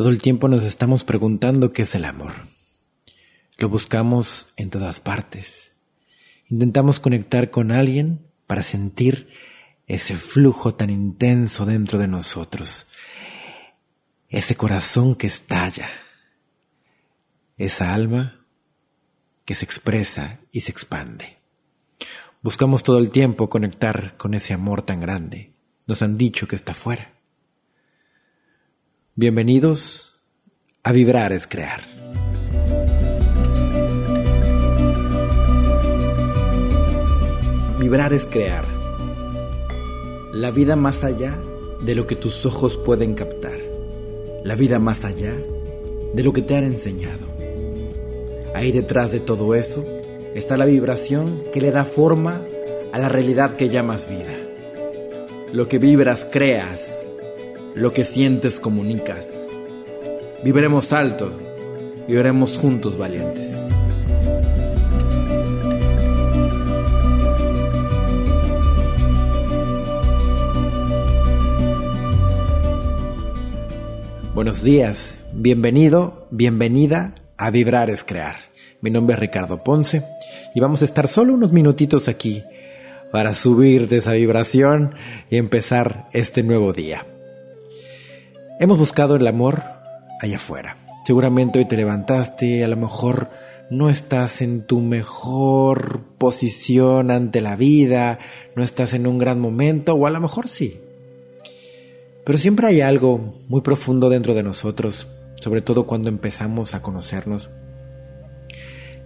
Todo el tiempo nos estamos preguntando qué es el amor. Lo buscamos en todas partes. Intentamos conectar con alguien para sentir ese flujo tan intenso dentro de nosotros, ese corazón que estalla, esa alma que se expresa y se expande. Buscamos todo el tiempo conectar con ese amor tan grande. Nos han dicho que está fuera. Bienvenidos a Vibrar es Crear. Vibrar es crear. La vida más allá de lo que tus ojos pueden captar. La vida más allá de lo que te han enseñado. Ahí detrás de todo eso está la vibración que le da forma a la realidad que llamas vida. Lo que vibras creas lo que sientes comunicas. Viviremos alto, viviremos juntos valientes. Buenos días, bienvenido, bienvenida a Vibrar es Crear. Mi nombre es Ricardo Ponce y vamos a estar solo unos minutitos aquí para subir de esa vibración y empezar este nuevo día. Hemos buscado el amor allá afuera. Seguramente hoy te levantaste, a lo mejor no estás en tu mejor posición ante la vida, no estás en un gran momento, o a lo mejor sí. Pero siempre hay algo muy profundo dentro de nosotros, sobre todo cuando empezamos a conocernos,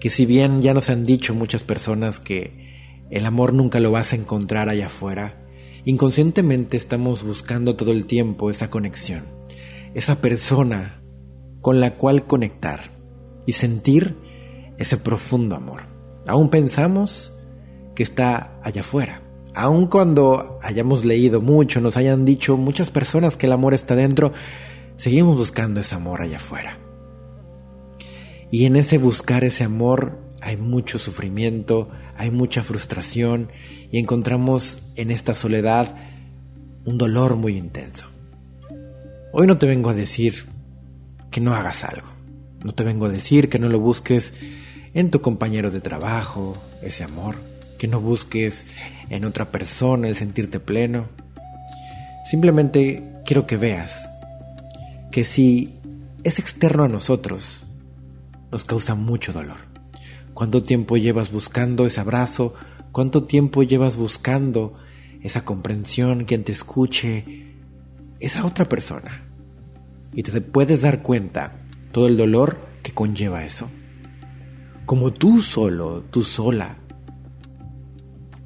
que si bien ya nos han dicho muchas personas que el amor nunca lo vas a encontrar allá afuera, inconscientemente estamos buscando todo el tiempo esa conexión esa persona con la cual conectar y sentir ese profundo amor. Aún pensamos que está allá afuera. Aun cuando hayamos leído mucho, nos hayan dicho muchas personas que el amor está dentro, seguimos buscando ese amor allá afuera. Y en ese buscar ese amor hay mucho sufrimiento, hay mucha frustración y encontramos en esta soledad un dolor muy intenso. Hoy no te vengo a decir que no hagas algo. No te vengo a decir que no lo busques en tu compañero de trabajo, ese amor, que no busques en otra persona el sentirte pleno. Simplemente quiero que veas que si es externo a nosotros, nos causa mucho dolor. ¿Cuánto tiempo llevas buscando ese abrazo? ¿Cuánto tiempo llevas buscando esa comprensión, quien te escuche, esa otra persona? y te puedes dar cuenta todo el dolor que conlleva eso. Como tú solo, tú sola,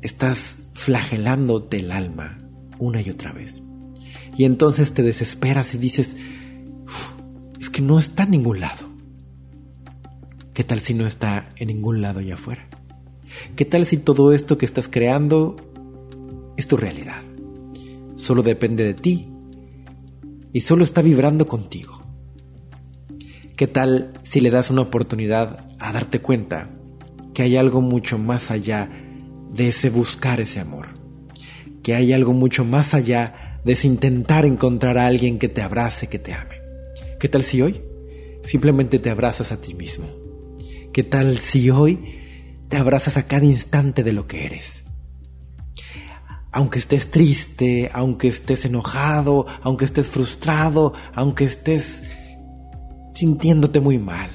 estás flagelándote el alma una y otra vez. Y entonces te desesperas y dices, es que no está en ningún lado. ¿Qué tal si no está en ningún lado allá afuera? ¿Qué tal si todo esto que estás creando es tu realidad? Solo depende de ti y solo está vibrando contigo. ¿Qué tal si le das una oportunidad a darte cuenta que hay algo mucho más allá de ese buscar ese amor? Que hay algo mucho más allá de ese intentar encontrar a alguien que te abrace, que te ame. ¿Qué tal si hoy simplemente te abrazas a ti mismo? ¿Qué tal si hoy te abrazas a cada instante de lo que eres? Aunque estés triste, aunque estés enojado, aunque estés frustrado, aunque estés sintiéndote muy mal.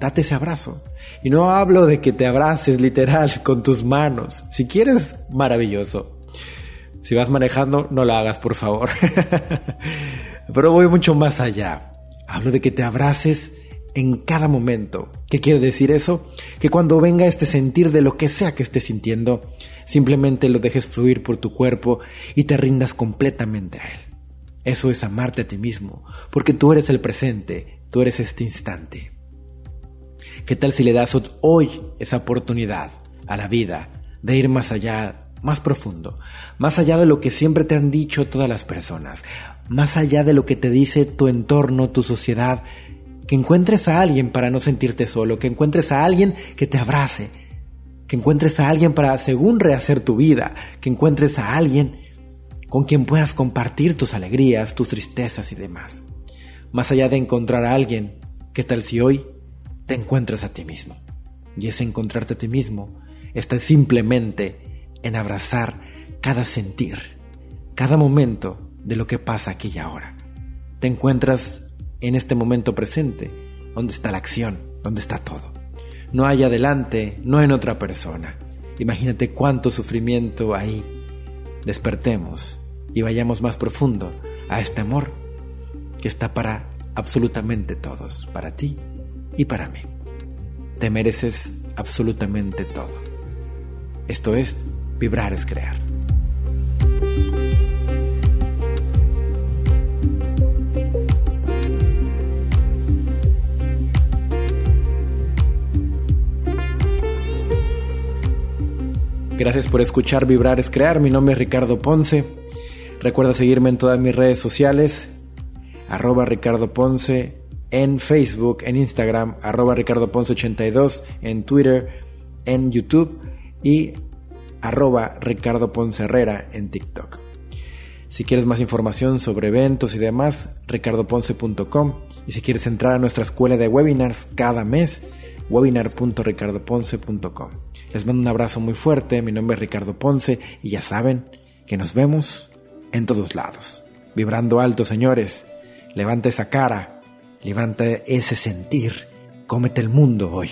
Date ese abrazo. Y no hablo de que te abraces literal con tus manos. Si quieres, maravilloso. Si vas manejando, no lo hagas, por favor. Pero voy mucho más allá. Hablo de que te abraces en cada momento. ¿Qué quiere decir eso? Que cuando venga este sentir de lo que sea que estés sintiendo, simplemente lo dejes fluir por tu cuerpo y te rindas completamente a él. Eso es amarte a ti mismo, porque tú eres el presente, tú eres este instante. ¿Qué tal si le das hoy esa oportunidad a la vida de ir más allá, más profundo, más allá de lo que siempre te han dicho todas las personas, más allá de lo que te dice tu entorno, tu sociedad, que encuentres a alguien para no sentirte solo, que encuentres a alguien que te abrace, que encuentres a alguien para, según rehacer tu vida, que encuentres a alguien con quien puedas compartir tus alegrías, tus tristezas y demás. Más allá de encontrar a alguien, ¿qué tal si hoy te encuentras a ti mismo? Y ese encontrarte a ti mismo está simplemente en abrazar cada sentir, cada momento de lo que pasa aquí y ahora. Te encuentras en este momento presente, donde está la acción, donde está todo. No hay adelante, no en otra persona. Imagínate cuánto sufrimiento ahí. Despertemos y vayamos más profundo a este amor que está para absolutamente todos, para ti y para mí. Te mereces absolutamente todo. Esto es, vibrar es crear. Gracias por escuchar Vibrar es Crear. Mi nombre es Ricardo Ponce. Recuerda seguirme en todas mis redes sociales. Arroba Ricardo Ponce en Facebook, en Instagram, arroba Ricardo Ponce 82, en Twitter, en YouTube y arroba Ricardo Ponce Herrera en TikTok. Si quieres más información sobre eventos y demás, ricardoponce.com. Y si quieres entrar a nuestra escuela de webinars cada mes, webinar.ricardoponce.com. Les mando un abrazo muy fuerte, mi nombre es Ricardo Ponce y ya saben que nos vemos en todos lados. Vibrando alto, señores. Levanta esa cara, levanta ese sentir, cómete el mundo hoy.